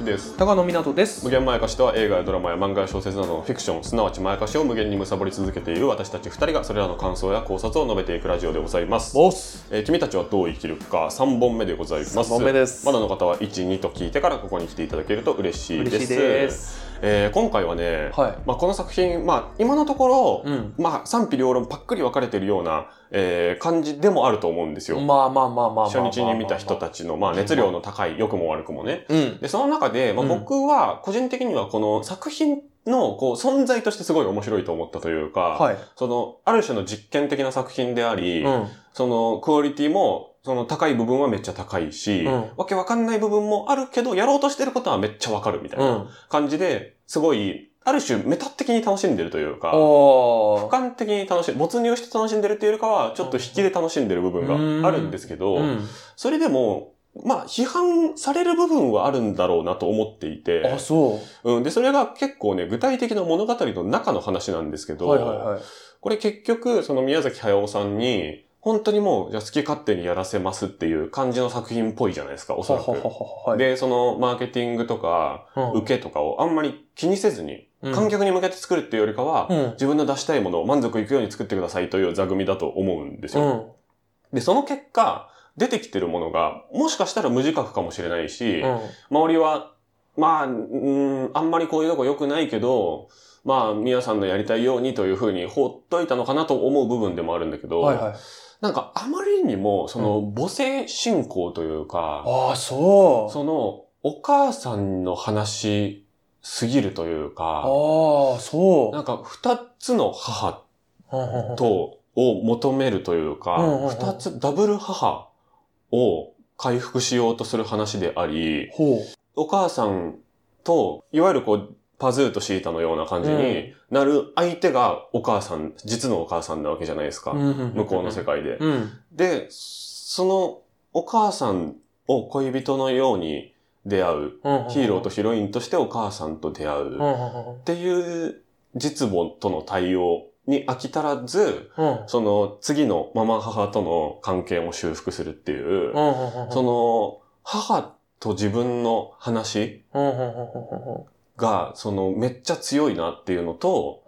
之です。高野湊です。無限まやかしとは映画やドラマや漫画や小説などのフィクションすなわちまやかしを無限に貪り続けている私たち2人がそれらの感想や考察を述べていくラジオでございます、えー君たちはどう生きるか3本目でございます。三本目です。まだの方は12と聞いてからここに来ていただけると嬉しいです。嬉しいですえー今回はね、はい。まあ、この作品、まあ、今のところ、うん。まあ、賛否両論パックリ分かれてるような、えー感じでもあると思うんですよ、まあまあまあまあ。初日に見た人たちの、まあ、熱量の高い良くも悪くもね。うん。で、その中で、まあ、うん。僕は個人的にはこの作品のこう存在としてすごい面白いと思ったというか、はい。その、ある種の実験的な作品であり、うん。そのクオリティも、その高い部分はめっちゃ高いし、うん。わけわかんない部分もあるけど、やろうとしてることはめっちゃわかるみたいうなん。感じで、すごい、ある種メタ的に楽しんでるというか、俯瞰的に楽しん没入して楽しんでるっていうよりかは、ちょっと引きで楽しんでる部分があるんですけど、うん。それでも、まあ、批判される部分はあるんだろうなと思っていて、あそう。うん、で、それが結構ね、具体的な物語の中の話なんですけど、はいはいはい。これ結局、その宮崎駿さんに、本当にもう、じゃあ好き勝手にやらせますっていう感じの作品っぽいじゃないですか、おそらく。はははで、そのマーケティングとか、うん。受けとかをあんまり気にせずに、うん。観客に向けて作るっていうよりかは、うん。自分の出したいものを満足いくように作ってくださいという座組だと思うんですよ。うん。で、その結果、出てきてるものが、もしかしたら無自覚かもしれないし、うん。周りは、まあ、うーん、あんまりこういうとこ良くないけど、まあ、皆さんのやりたいようにというふうに放っといたのかなと思う部分でもあるんだけど、はいはいなんかあまりにも、その母性信仰というか、ああそう。そのお母さんの話すぎるというか、ああそう。なんか二つの母とと、を求めるというか二つ、ダブル母を回復しようとする話であり、お母さんと、いわゆるこう、パズーとシータのような感じになる相手がお母さん、実のお母さんなわけじゃないですか。向向こうの世界で。うんで、そのお母さんを恋人のように出会う。ヒーローとヒロインとしてお母さんと出会う。っていう実母との対応に飽き足らず、うんその次のママ母との関係も修復するっていう、その母と自分の話が、そのめっちゃ強いなっていうのと、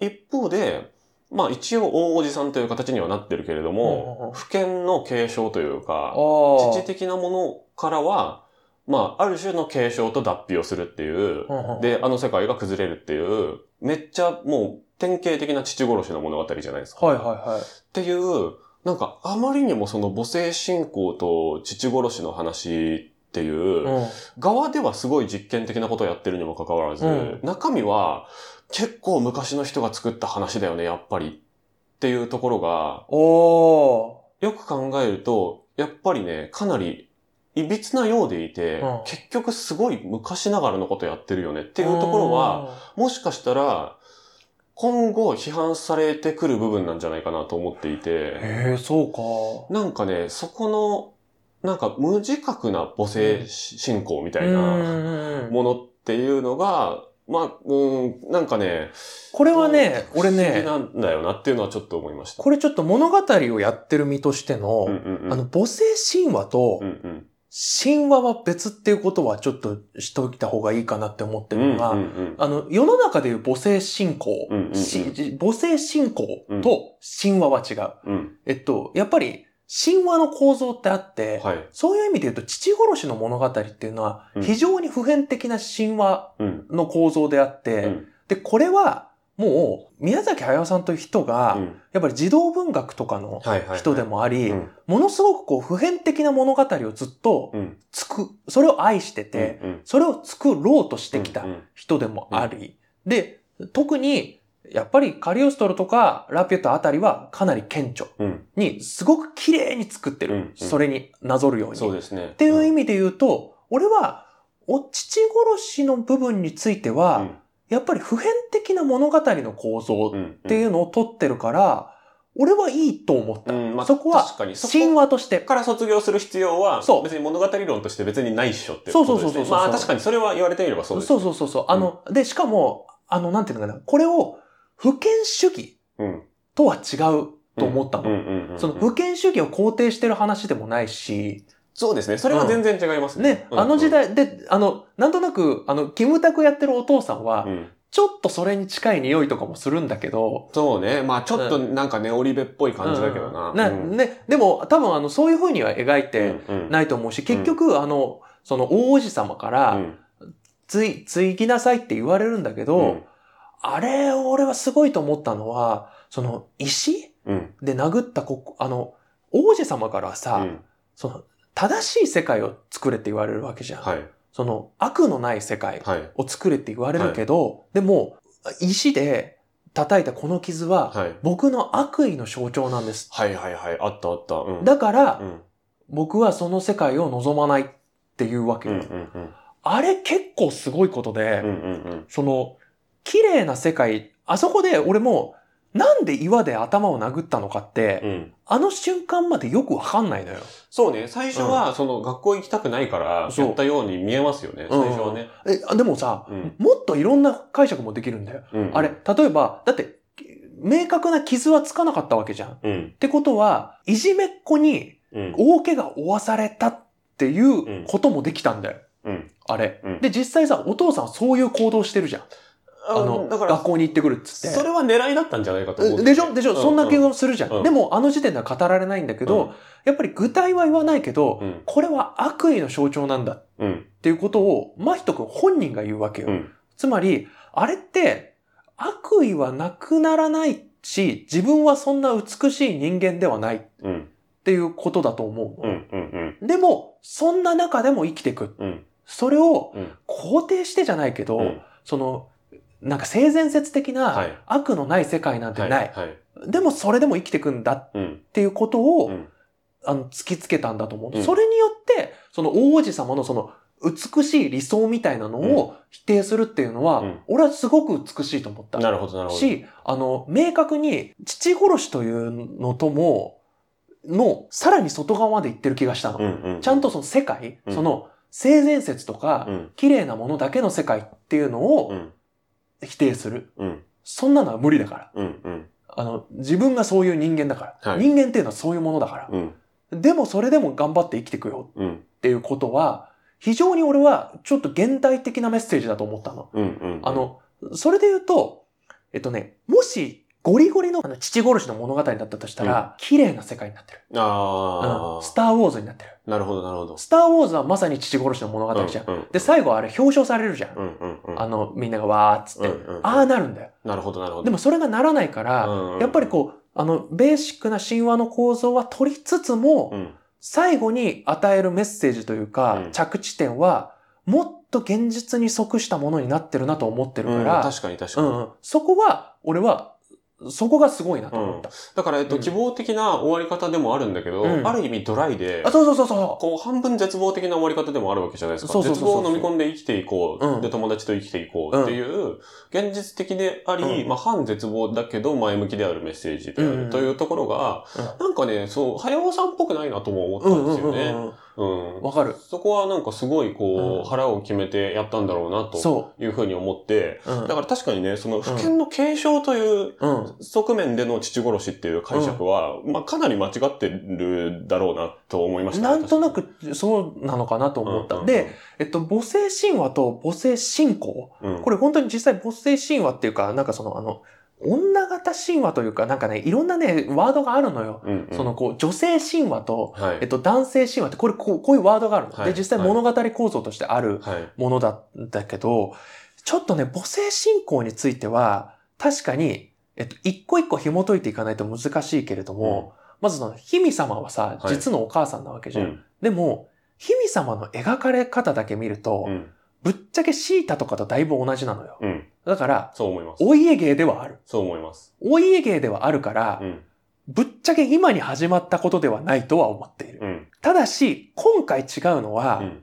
一方で、まあ一応大おじさんという形にはなってるけれども、不権の継承というか、父的なものからは、まあある種の継承と脱皮をするっていう、で、あの世界が崩れるっていう、めっちゃもう典型的な父殺しの物語じゃないですか。はいはいはい。っていう、なんかあまりにもその母性信仰と父殺しの話っていう、うん。側ではすごい実験的なことをやってるにもかかわらず、うん。中身は結構昔の人が作った話だよね、やっぱり。っていうところが、およく考えると、やっぱりね、かなり、いびつなようでいて、うん。結局すごい昔ながらのことやってるよねってーいうところは、、もしかしたら、今後批判されてくる部分なんじゃないかなと思っていて、へえ、そうか。なんかね、そこの、なんか無自覚な母性信仰みたいなうん。ものっていうのが、まあ、うん、なんかね、これはね、俺ね、なんだよなっていうのはちょっと思いました。これちょっと物語をやってる身としての、うんうんうん、あの、母性神話とうんうん、神話は別っていうことはちょっとしといた方がいいかなって思ってるのが、うんうんうん。あの、世の中でいう母性信仰、うんうんうん。し母性信仰と神話は違う。うん、えっと、やっぱり神話の構造ってあって、はい。そういう意味で言うと父殺しの物語っていうのはうん。非常に普遍的な神話うん、の構造であって、うん。で、これはもう宮崎駿さんという人が、うん。やっぱり児童文学とかの。人でもあり、うん。ものすごくこう普遍的な物語をずっとうん、つく、それを愛してて、うん、それを作ろうとしてきた人でもあり、で、特にやっぱりカリオストロとかラピュタあたりはかなり顕著うん、にすごく綺麗に作ってる。うんうんそれになぞるように。そうですね。っていう意味味で言うと、俺は、お父殺しの部分については、やっぱり普遍的な物語の構造っっていうのを取ってるから、俺はいいと思った。うん、まあ、そこは神話として。から卒業する必要は、そう別に物語論として別にないっしょってそうことですね。そうそうそうそうまあ確かにそれは言われてみればそうです。そうそうそうそう。あの、で、しかも、あの、なんていうのかな。これを、不権主義うん。とは違うと思ったの。その、不権主義を肯定してる話でもないし、そうですね。それは全然違いますね。ね、うんあの時、代で、あの、なんとなく、あの、キムタクやってるお父さんはう、ん。ちょっとそれに近い匂いとかもするんだけど、そうね。まあちょっとなんかね、オリベっぽい感じだけどな。うんね、うんね、でも、多分、あの、そういう風には描いてないと思うし、結局、あの、その、大王子様かうら、んつい、継ぎなさいって言われるんだけど、うんあれ、俺はすごいと思ったのは、その、石？うん。で殴ったこ、あの、王子様からはさ、うんその、正しい世界を作れって言われるわけじゃん。はい。その、悪のない世界はい。を作れって言われるけど、でも、石で叩いたこの傷は、はい。僕の悪意の象徴なんです。はいはいはい。あったあった。うん。だから、うん。僕はその世界を望まないっていうわけよ。うんうんうん。あれ結構すごいことで、うんうんうん。その、綺麗な世界、あそこで俺も、なんで岩で頭を殴ったのかって、うん。あの瞬間までよくわかんないのよ。そうね。最初は、その、学校行きたくないから、そうやったように見えますよね。うん最初はね。え、あでもさ、うんもっといろんな解釈もできるんだよ。うん。あれ、例えば、だって、明確な傷はつかなかったわけじゃん。っうん。てことは、いじめっ子にうん。大怪我を負わされたっていうこともできたんだよ。うん。あれ。うんで、実際さ、お父さんはそういう行動してるじゃん。あの、だから学、校に行ってくるっつって。それは狙いだったんじゃないかと思う。でしょ？でしょ、そんな気ががするじゃん,、うんでも、あの時点では語られないんだけど、やっぱり具体は言わないけど、うん。これは悪意の象徴なんだっうん。ていうことを、真人くん本人が言うわけよ。うん。つまり、あれって、悪意はなくならないし、自分はそんな美しい人間ではないっうん。ていうことだと思うの。うん。うん。でも、そんな中でも生きていく。うん。それをうん。肯定してじゃないけど、うん。その、なんか性善説的は。ない悪のない世界なんてはい。ない。はい。でもそれでも生きていくんだっうん。ていうことを、うん。あの、突きつけたんだと思う。うんそれによって、その大王子様のその美しい理想みたいなのを否定するっていうのは、うん俺はすごく美しいと思った。なるほど、なるほど。し、あの、明確に父殺しというのとも、の、さらに外側まで行ってる気がしたの。うん。うん。ちゃんとその世界、うんその性善説とか、うん。綺麗なものだけの世界っていうのをうん。否定する。うん。そんなのは無理だから。うん。うん。あの、自分がそういう人間だから。はい人間っていうのはそういうものだから。うん。でもそれでも頑張って生きていくようん。っていうことは、非常に俺はちょっと現代的なメッセージだと思ったの。うん。うん。あ、の、それで言うと、えっとね、もしゴリゴリのあの父殺しの物語だったとしたら、綺麗な世界になってる。あうんスターウォーズになってる。あ。なるほど、なるほど。スターウォーズはまさに父殺しの物語じゃん。で、最後あれ表彰されるじゃん。うん。うん。うん。あの、みんながわーっつって。うんうんああなるんだよ。なるほど、なるほど。でもそれがならないから、うんやっぱりこう、あの、ベーシックな神話の構造は取りつつも、うん。最後に与えるメッセージというか、うん着地点は、もっと現実に即したものになってるなと思ってるうんから、確かに確かに。そこは、俺は、そこがすごいなと思った。だから、えっと、うん希望的な終わり方でもあるんだけど、うん。ある意味ドライであ、、そうそうそうそこう、半分絶望的な終わり方でもあるわけじゃないですか。そうそうそうそう。絶望を飲み込んで生きていこう、うん。で、友達と生きていこうっていう、現実的であり、うん。まあ、反絶望だけど前向きであるメッセージであうん。るというところが、うなんかね、そう、早尾さんっぽくないなとも思っう。たうんんですよね。うん。わかる。そこはなんかすごいこう、うん腹を決めてやったんだろうなとそいうふうに思って、う。うんだから確かにね、その不権の継承といううん。側面での父殺しっていう解釈は、まあかなり間違ってるだろうなと思いましたねなんとなくそうなのかなと思った。うんで、、えっと、母性神話と母性信仰。うんこれ本当に実際母性神話っていうか、なんかその、あの、女型神話というか、なんかね、いろんなね、ワードがあるのよ。うんうんその、こう、女性神話と、はい。えっと、男性神話って、これ、こうこういうワードがあるの。はいで、実際物語構造としてあるはい。ものだったけど、ちょっとね、母性信仰については、確かに、えっと、一個一個紐解いていかないと難しいけれども、まずその、姫様はさ、はい実のお母さんなわけじゃん。うん。でも、姫様の描かれ方だけ見ると、うん。ぶっちゃけシータとかとだいぶ同じなのよ。うん。だから、そう思います。お家芸ではある。そう思います。お家芸ではあるから、うん。ぶっちゃけ今に始まったことではないとは思っている。うん。ただし、今回違うのは、うん。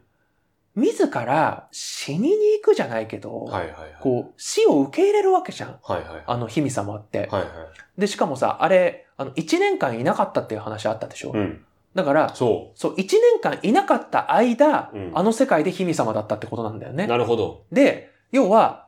自ら死にに行くじゃないけど、はいはいはい。こう、死を受け入れるわけじゃん。はいはい。あの、姫様って。はいはい。で、しかもさ、あれ、あの、1年間いなかったっていう話あったでしょ、うん。だから、そそう、1年間いなかった間、うんあの世界で姫様だったってことなんだよう。ね。なるほど。で、要は、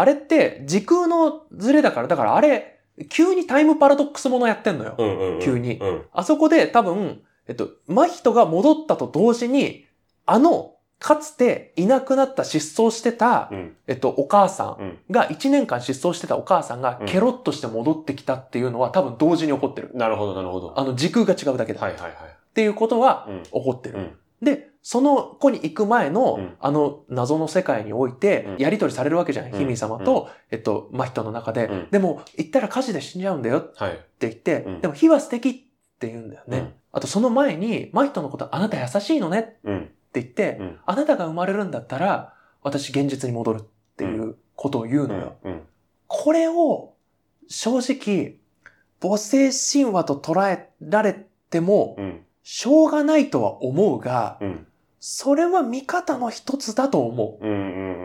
あれって時空のズレだから、だからあれ、急にタイムパラドックスものやってんのよ。うんうん、うん。急にうん。あそこで多分、えっと、真人が戻ったと同時に、あの、かつていなくなった失踪してた、うん。えっと、お母さんうん。が、1年間失踪してたお母さんがうんケロッとして戻ってきたっていうのは多分同時に起こってる。なるほど、なるほど。あの、時空が違うだけで。はいはいはい。っていうことはうん。起こってる。うん。で、その子に行く前の、うんあの謎の世界においてうん、やりとりされるわけじゃない。うんヒミ様と、えっと、真人の中で、うんでも、行ったら火事で死んじゃうんだよってはい。言って、うんでも火は素敵って言うんだよね。うんあと、その前に、真人のことあなた優しいのねってうん。言って、うん。あなたが生まれるんだったら、私現実に戻るっていうことを言うのよ。うん。これを、正直、母性神話と捉えられても、うん。しょうがないとは思うが、うん。それは見方の一つだと思う。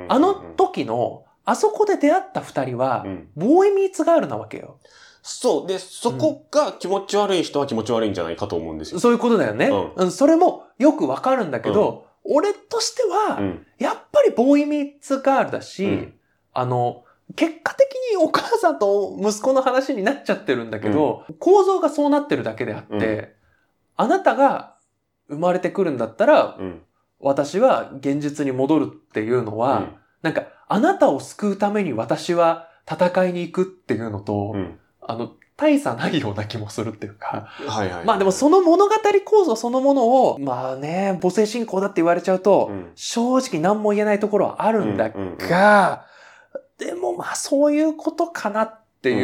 あの時の、あそこで出会った二人はう、ん。ボーイミーツガールなわけよ。そう。で、そこが気持ち悪い人は気持ち悪いんじゃないかと思うんですよ。そういうことだよね。ううん、それもよくわかるんだけど、俺としては、うん。やっぱりボーイミーツガールだし、うんあの、結果的にお母さんと息子の話になっちゃってるんだけど、構造がそうなってるだけであって、うんあなたが生まれてくるんだったら、うん。私は現実に戻るっていうのは、なんか、あなたを救うために私は戦いに行くっていうのと、うん。うん。あの、大差ないような気もするっていうか、はいはい。まあでもその物語構造そのものを、まあね、母性信仰だって言われちゃうと、うん、正直何も言えないところはあるんだうんが、でもまあそういうことかなってうん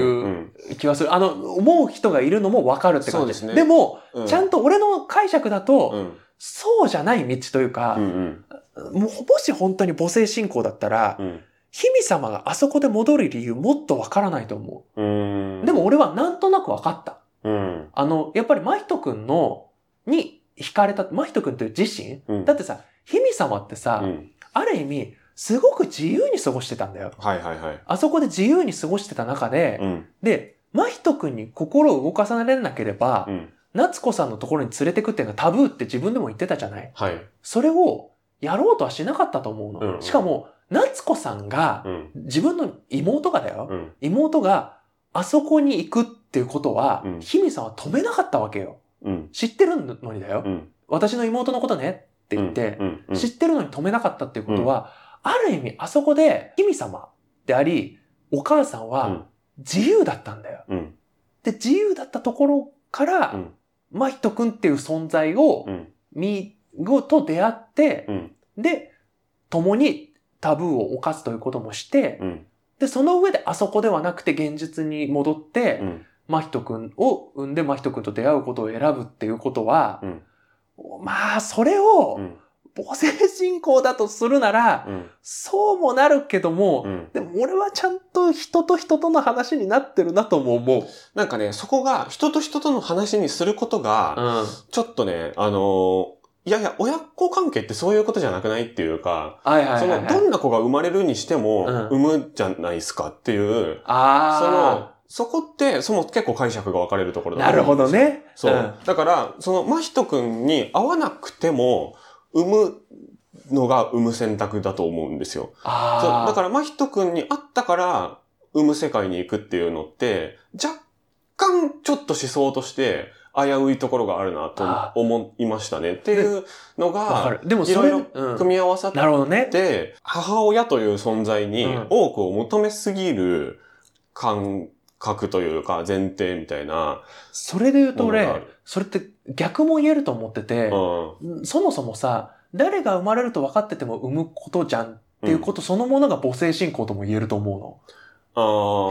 いう気はする。あの、思う人がいるのもわかるって感じ。ですねでも、うん、ちゃんと俺の解釈だと、うん。そうじゃない道というかう、んうん。もし本当に母性信仰だったら、うん。姫様があそこで戻る理由もっとわからないと思うん。う。でも、俺はなんとなくわかった。うん。あの、やっぱり真人くんの、に惹かれた、真人くんという自身？うん。だってさ、姫様ってさ、うん。ある意味、すごく自由に過ごしてたんだよ。はいはいはい。あそこで自由に過ごしてた中で、うん。で、真人くんに心を動かされなければ、うん。夏子さんのところに連れてくっていうのはタブーって自分でも言ってたじゃない？はい。それをやろうとはしなかったと思うの。うんうんしかも、夏子さんがう、ん。自分の妹がだよ。うん。妹があそこに行くっていうことは、うん姫さんは止めなかったわけよ。うん。知ってるのにだよ。うん。私の妹のことねって言って、うん。うん。知ってるのに止めなかったっていうことは、ある意味あそこで姫様であり、お母さんうんは自由だったんだよ。うん。で、自由だったところから、うん。真人くんっていう存在をう、ん。み、ごと出会って、うん。で、共にタブーを犯すということもして、うん。で、その上であそこではなくて現実に戻って、うん。真人くんを産んで真人くんと出会うことを選ぶっていうことは、うんまあ、それをうん。母性信仰だとするなら、うん。そうもなるけども、うん。でも俺はちゃんと人と人との話になってるなとも思う。なんかね、そこが人と人との話にすることが、うん。ちょっとね、あのーいやいや、親子関係ってそういうことじゃなくないっていうか、はいはいはい、はい。その、どんな子が生まれるにしても、うん産むじゃないですかっていう、そあの、そこって、その結構解釈が分かれるところあ、なるほど。ね。そう。んだから、その、真人くんに会わなくても、産むのが産む選択だと思うんですよ。ああ。だから、真人くんに会ったから、産む世界に行くっていうのって、若干ちょっと思想として、危ういところがあるなとあ思いましたね。っていうのが。でもいろいろうん組み合わさっなるほどね。て、母親という存在にうん多くを求めすぎる感覚というか前提みたいなそれで言うと俺それって逆も言えると思ってて、うんそもそもさ、誰が生まれると分かってても産むことじゃんっていうことそのものが母性信仰とも言えると思うの。あ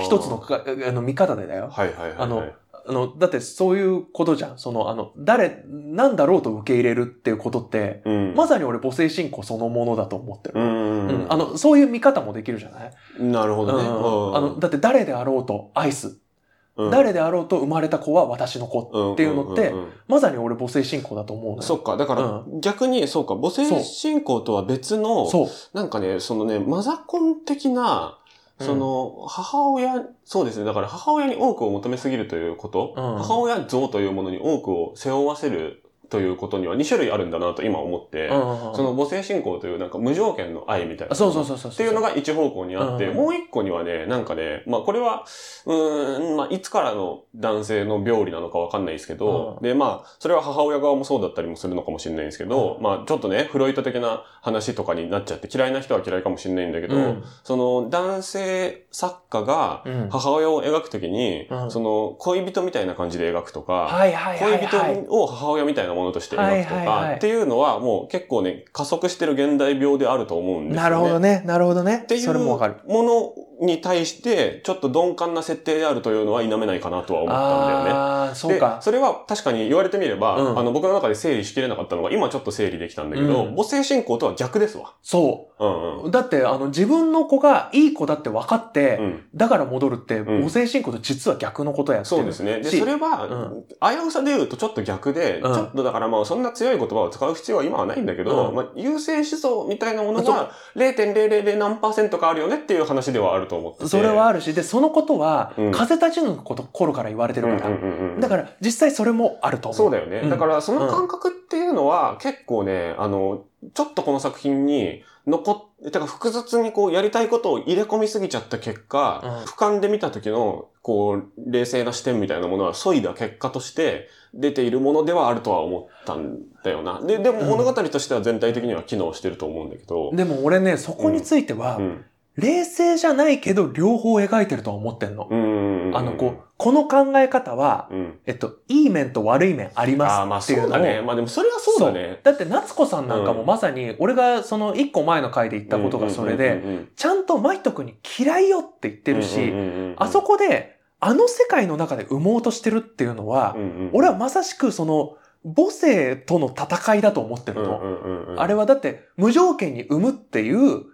ー一つのかあの見方でだよ。はいはいはいはい。あのあの、だってそういうことじゃん。その、あの、誰、なんだろうと受け入れるっていうことって、うん、まさに俺母性信仰そのものだと思ってる。うん、うんあの、そういう見方もできるじゃない、なるほどね。うんあの、だって誰であろうと愛す。うん誰であろうと生まれた子は私の子。っていうのってまさに俺母性信仰だと思うのよ。そっか。だから、逆に、そうか、母性信仰とは別の。なんかね、そのね、マザコン的な、その、母親、そうですね。だから母親に多くを求めすぎるということ、うん。母親像というものに多くを背負わせるということには2種類あるんだなと今思って、うんその母性信仰というなんか無条件の愛みたいな。そうそうそうそう。っていうのが一方向にあって、うんもう一個にはね、なんかね、まあこれは、うーん、まあいつからの男性の病理なのかわかんないですけど、うん。で、まあ、それは母親側もそうだったりもするのかもしれないんですけど、うん。まあちょっとね、フロイト的な話とかになっちゃって嫌いな人は嫌いかもしれないんだけど、うん。その男性作家がうん。母親を描くときに、うん。その恋人みたいな感じで描くとか、恋はい。人を母親みたいなものとして描くとかっていうのはもう結構ね、加速してる現代病であると思うんですよね。なるほどね。なるほどね。っていう。ものに対して、ちょっと鈍感な設定であるというのは否めないかなとは思ったんだよね。ああ、そうかで、。それは確かに言われてみれば、うんあの、僕の中で整理しきれなかったのが、今ちょっと整理できたんだけど、うん母性信仰とは逆ですわ。そうんうん。う。だって、あの、自分の子がいい子だって分かって、うん、だから戻るって、ん母性信仰と実は逆のことやってる。そうですね。で、しそれは、う危うさで言うとちょっと逆で、うんちょっとだからまあそんな強い言葉を使う必要は今はないんだけど、うんまあ優勢思想みたいなものが0.000何パーセントかあるよねっていう話ではあると思ってて。それはあるし、で、そのことは、うん風立ちぬのこと、頃から言われてるから。うんうんうんうんだから、実際それもあると思う。そうだよね。うんだから、その感覚っていうのは、結構ね、あの、ちょっとこの作品に残って、てか複雑にこうやりたいことを入れ込みすぎちゃった結果、うん俯瞰で見た時の、こう、冷静な視点みたいなものは、削いだ結果として出ているものではあるとは思ったんだよな。で、でも物語としては全体的には機能してると思うんだけど。でも俺ね、そこについては、うん。冷静じゃないけど、両方描いてるとは思ってんの。あの、こう、この考え方は、うん。えっと、いい面と悪い面ありああ、まあますっていうのを。そうだね。まあでもそれはそうだね。だって夏子さんなんかもうんまさに、俺がその一個前の回で言ったことがそれで、ちゃんとマイト君に嫌いよって言ってるし、あそこで、あの世界の中で産もうとしてるっていうのは、うんうん俺はまさしくその、母性との戦いだと思ってるの。あれはだって、無条件に産むっていう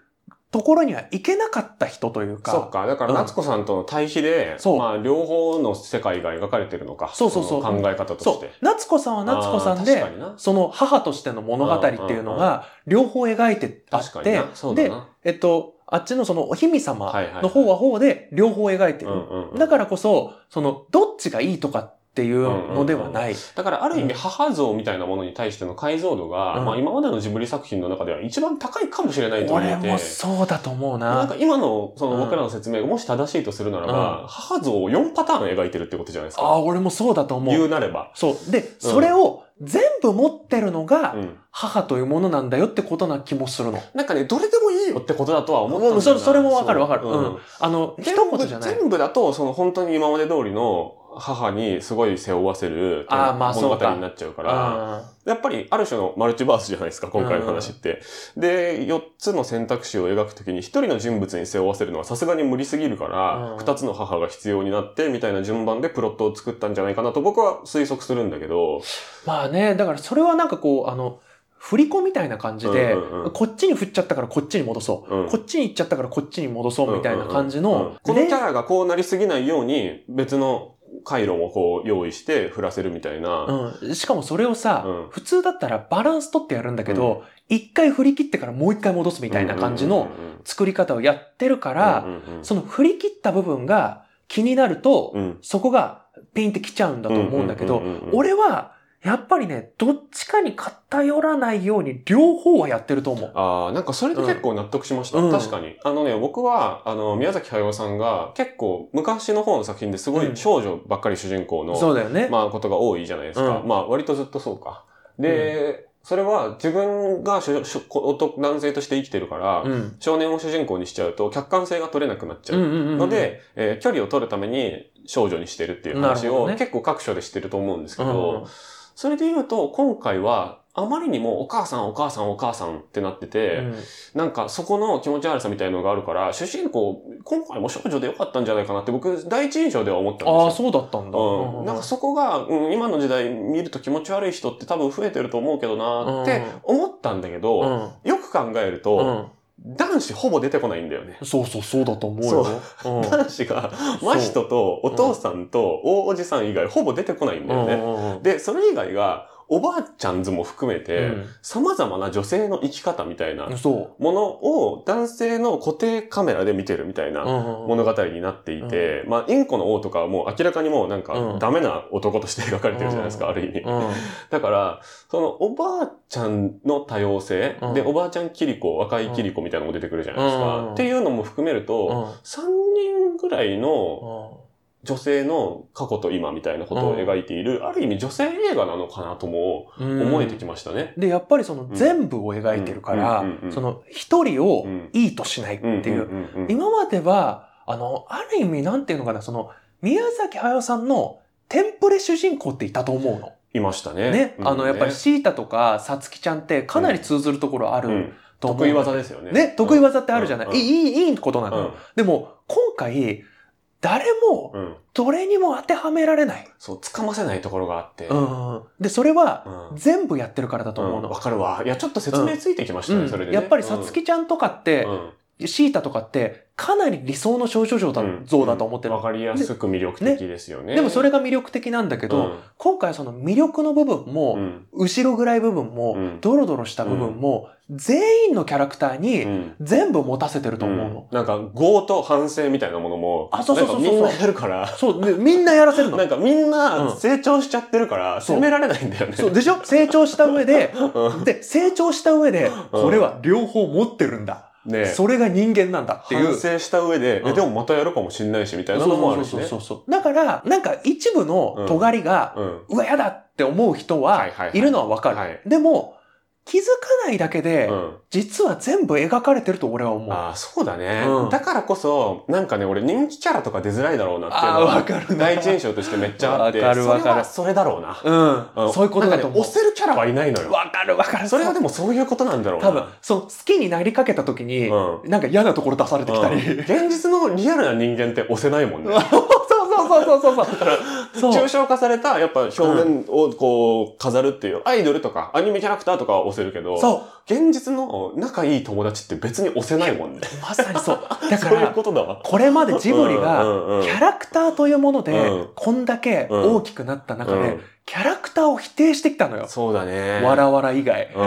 ところにはいけなかった人というか。そっか。だから、うん夏子さんとの対比で、そうまあ、両方の世界が描かれてるのか。そうそうそうの考え方とそうして。。夏子さんは夏子さんでその母としての物語っていうのが、両方描いてあってで、な。えっと、あっちのそのお姫様の方は方で両方描いてる。うんうんうんだからこそ、その、どっちがいいとかっていうのではない。だから、ある意味、うん母像みたいなものに対しての解像度が、うんまあ、今までのジブリ作品の中では一番高いかもしれないと思って。俺もそうだと思うな。なんか今の、そのうん僕らの説明がもし正しいとするならば、母像を4パターン描いてるってことじゃないですか。ああ、俺もそうだと思う。言うなれば。そう。で、それを全部持ってるのがうん。母というものなんだよってことな気もするの。なんかね、どれでもいいよってことだとは思ったんそれそれもわかるわかる。そううん。あの、一言じゃない。全部だと、その本当に今まで通りの母にすごい背負わせるあーまあ物語になっちゃうから、あやっぱりある種のマルチバースじゃないですか、今回の話って。で、4つの選択肢を描くときに1人の人物に背負わせるのはさすがに無理すぎるから、うん。2つの母が必要になって、みたいな順番でプロットを作ったんじゃないかなと僕は推測するんだけど、ーまあね、だからそれはなんかこう、あの、振り子みたいな感じで、うんうんうん。こっちに振っちゃったからこっちに戻そう。うん。こっちに行っちゃったからこっちに戻そうみたいな感じうんうんうんの、このキャねラがこうなりすぎないように別の回路もこう用意して振らせるみたいな。うん。しかもそれをさ、うん。普通だったらバランス取ってやるんだけど、一、回振り切ってからもう一回戻すみたいな感じのうんうんうん作り方をやってるから、うんうんうんその振り切った部分が気になると、うん。そこがピンってきちゃうんだと思うんだけどうんうんうんうん、俺は、やっぱりね、どっちかに偏らないように両方はやってると思う。ああ、なんかそれで結構納得しました。うん確かに。あのね、僕は、あの、宮崎駿さんが結構昔の方の作品ですごうんい少女ばっかり主人公の、そうだよね。まあことが多いじゃないですか。うんまあ割とずっとそうか。で、それは自分が男男性として生きてるから、うん。少年を主人公にしちゃうと客観性が取れなくなっちゃう。うんうんうんうんので、えー距離を取るために少女にしてるっていう話を結構各所でしてると思うんですけうんど、それで言うと今回はあまりにもお母さんお母さんお母さんってなってて、うんなんかそこの気持ち悪さみたいのがあるから、主人公今回も少女でよかったんじゃないかなって僕第一印象では思ったんですよ。ああ、そうだったんだ。うん、なんかそこが、うん、今の時代見ると気持ち悪い人って多分増えてると思うけどなって思ったんだけど、うん。よく考えるうと、ん。男子ほぼ出てこないんだよね。そうそう、そうだと思うよ。うん男子が、真人とお父さんと大おじさん以外ほぼ出てこないんだよね。うんで、それ以外が、おばあちゃんズも含めて、様々な女性の生き方みたいなものを男性の固定カメラで見てるみたいなう。うん物語になっていて、まあ、インコの王とかはもう明らかにもうなんうかんダメな男として描かれてるじゃないですか、うん。ある意味。うん。だから、そのおばあちゃんの多様性、うん。で、おばあちゃんキリコ、若いキリコみたいなのも出てくるじゃないですか。うん。っていうのも含めると、3人ぐらいの女性の過去と今みたいなことを描いている、ある意味女性映画なのかなともうん思えてきましたね。で、やっぱりその全部を描いてるからうんうんうんう、んその一人をうんいいとしないっていう。んうんうん今までは、あの、ある意味なんていうのかな、その、宮崎駿さんのテンプレ主人公っていたと思うの。いましたね。ね。うんあの、やっぱりシータとかさつきちゃんってかなり通ずるところあるうんと思う。得意技ですよね。ね、得意技ってあるじゃない。うんいい、いいことなの。うんでも、今回、誰も、うん。どれにも当てはめられない。そう、掴ませないところがあって。うん。で、それは、うん全部やってるからだと思うの。うんわかるわ。いや、ちょっと説明ついてきましたね、うんそれで、ね。やっぱりさつきちゃんとかってう、んシータとかって、かなり理想の少女像だ,、うん像だと思ってる。わかりやすく魅力的ですよね。でもそれが魅力的なんだけど、うん。今回その魅力の部分も、うん後ろぐらい部分も、うん。ドロドロした部分も、全員のキャラクターうにん。全部持たせてると思うの。うん。なんか、業と反省みたいなものも、あそうそうそうそう。みんなやるから、そう、でみんなやらせるの。なんかみんうなん。成長しちゃってるから、責められないんだよね。そう。でしょ？成長した上で、うん。で、成長した上で、うん。これは両方持ってるんだ。ねそれが人間なんだっていう。反省した上で、うんえ、でもまたやるかもしんないし、みたいなのもあるしね。そうそうそう。だから、なんか一部の尖りが、うん。うわ、やだって思う人ははいるのはわかる。はいでも、気づかないだけで、うん。実は全部描かれてると俺は思う。ああ、そうだね、うんだからこそ、なんかね、俺人気キャラとか出づらいだろうなっていうのは、かるな第一印象としてめっちゃあって、わかるわかるそれだろうな。うん。そういうことだと思う。なんかね押せるキャラはいないのよ。わかるわかる。それはでもそういうことなんだろうな。多分、その好きになりかけた時に、うなんか嫌なところ出されてきたり。うん現実のリアルな人間って押せないもんね。そうそうそうそうそう。そう抽象化された、やっぱ表面をこう飾るっていう、アイドルとかアニメキャラクターとかは押せるけど、そう。現実の仲いい友達って別に押せないもんね。まさにそう。だかそういうら、ことだわ。これまでジブリうんが、キャラクターというものでうん、こんだけ大きくなった中でうん、キャラクターを否定してきたのよ。そうだね。わらわら以外。う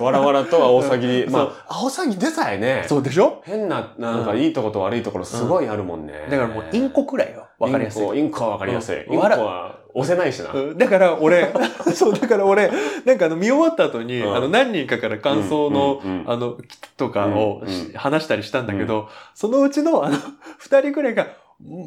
ん。わらわらとアオサギ。うんまあ、アオサギでさえね、そうでしょ？変な、なんかいいとこと悪いところすごいあるもんね。だからもうインコくらいよ。わかりやすい。インコ、はわかりやすい。うん。インコは押せないしな。うん。だから俺、そう、だから俺、なんかあの見終わった後に、うん。あの何人かから感想の、あの、とかを話したりしたんだけど、そのうちのあの、二人くらいが、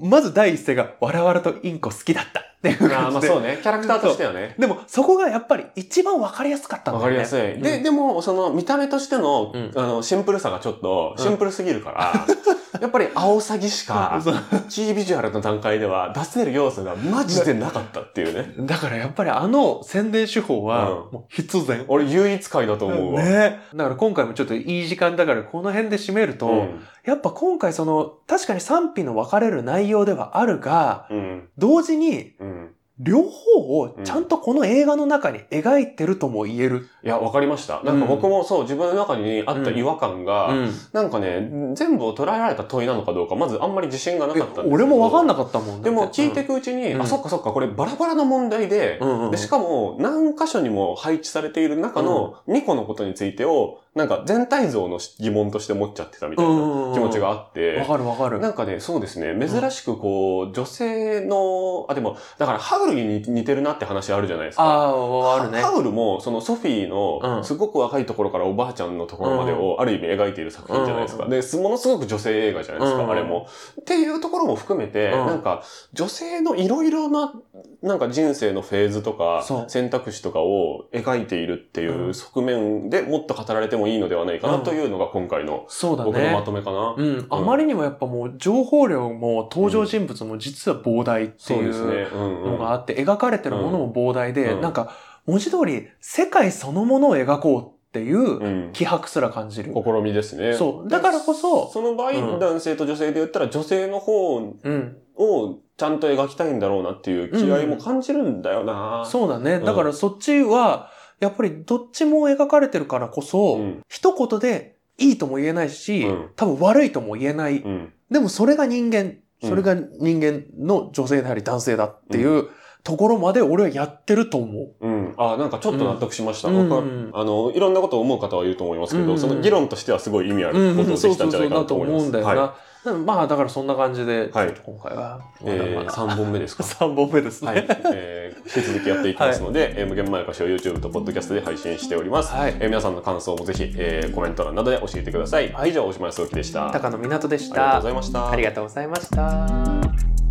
まず第一声が、わらわらとインコ好きだったっていう感じで。まあそうね。キャラクターとしてはね。でも、そそこがやっぱり一番わかりやすかったんだよね。わかりやすい。で、うんでも、その見た目としての、うんあの、シンプルさがちょっと、シンプルすぎるから、やっぱりアオサギしかキービジュアルの段階では出せる要素がマジでなかったっていうね。だからやっぱりあの宣伝手法は、うんもう必然。俺唯一回だと思うわ。ね。だから今回もちょっといい時間だからこの辺で締めると、うん。やっぱ今回その、確かに賛否の分かれる内容ではあるが、うん。同時にうん。両方をちゃんとこの映画の中に描いてるとも言える。いや、わかりました。なんか僕もそう、自分の中にあった違和感が、うん。なんかね、全部を捉えられた問いなのかどうか、まずあんまり自信がなかったんです俺も分かんなかったもんでも聞いていくうちに、うんあ、そっかそっか、これバラバラな問題で、うんうん。うんで、しかも何箇所にも配置されている中の2個のことについてを、なんか全体像の疑問として持っちゃってたみたいな気持ちがあって、わかるわかる。なんかね、そうですね、珍しくこう、女性の、あ、でも、だからハウルに似てるなって話あるじゃないですか。ああ、あるね。ハウルも、そのソフィーうんの、すごく若いところからおばあちゃんのところまでを、ある意味描いている作品じゃないですか。うんで、すものすごく女性映画じゃないですか、うんあれも。っていうところも含めて、うんなんか、女性のいろいろな、なんか人生のフェーズとか選択肢とかを描いているっていううん側面でもっと語られてもいいのではないかなというのが今回のそうだ僕のまね。とめかな。うん。あまりにもやっぱもう情報量も登場人物も実は膨大っていそうのがあって、描かれてるものも膨大で、うんなんか文字通り世界そのものを描こうっていううん。気迫すら感じる。試みですね。そう。だからこそ、その場合、うん男性と女性で言ったら女性の方うん。をちゃんと描きたいんだろうなっていう気合も感じるんだよな。そうだね。んだからそっちは、やっぱりどっちも描かれてるからこそ、うん一言でいいとも言えないし、うん多分悪いとも言えない。うん。でもそれが人間、うんそれが人間の女性であり男性だっていう、ところまで俺はやってると思う。うん。あ、なんかちょっと納得しました。うん僕はうんあの、いろんなことを思う方はいると思いますけど、うんその議論としてはすごい意味あうんることをできたんじゃないかなだとと思います。思うんだよな。はうん まあだからそんな感じで、はい今回は、い。えー、まだまだ3本目ですか？3本目ですね。はい。えー、引き続きやっていきますので、えー無限まやかしを YouTube と Podcast で配信しております。はいえー皆さんの感想もぜひ、えーコメント欄などで教えてください。はい以上、大島康之でした。高野湊でしありがとうたございました。ありがとうございました。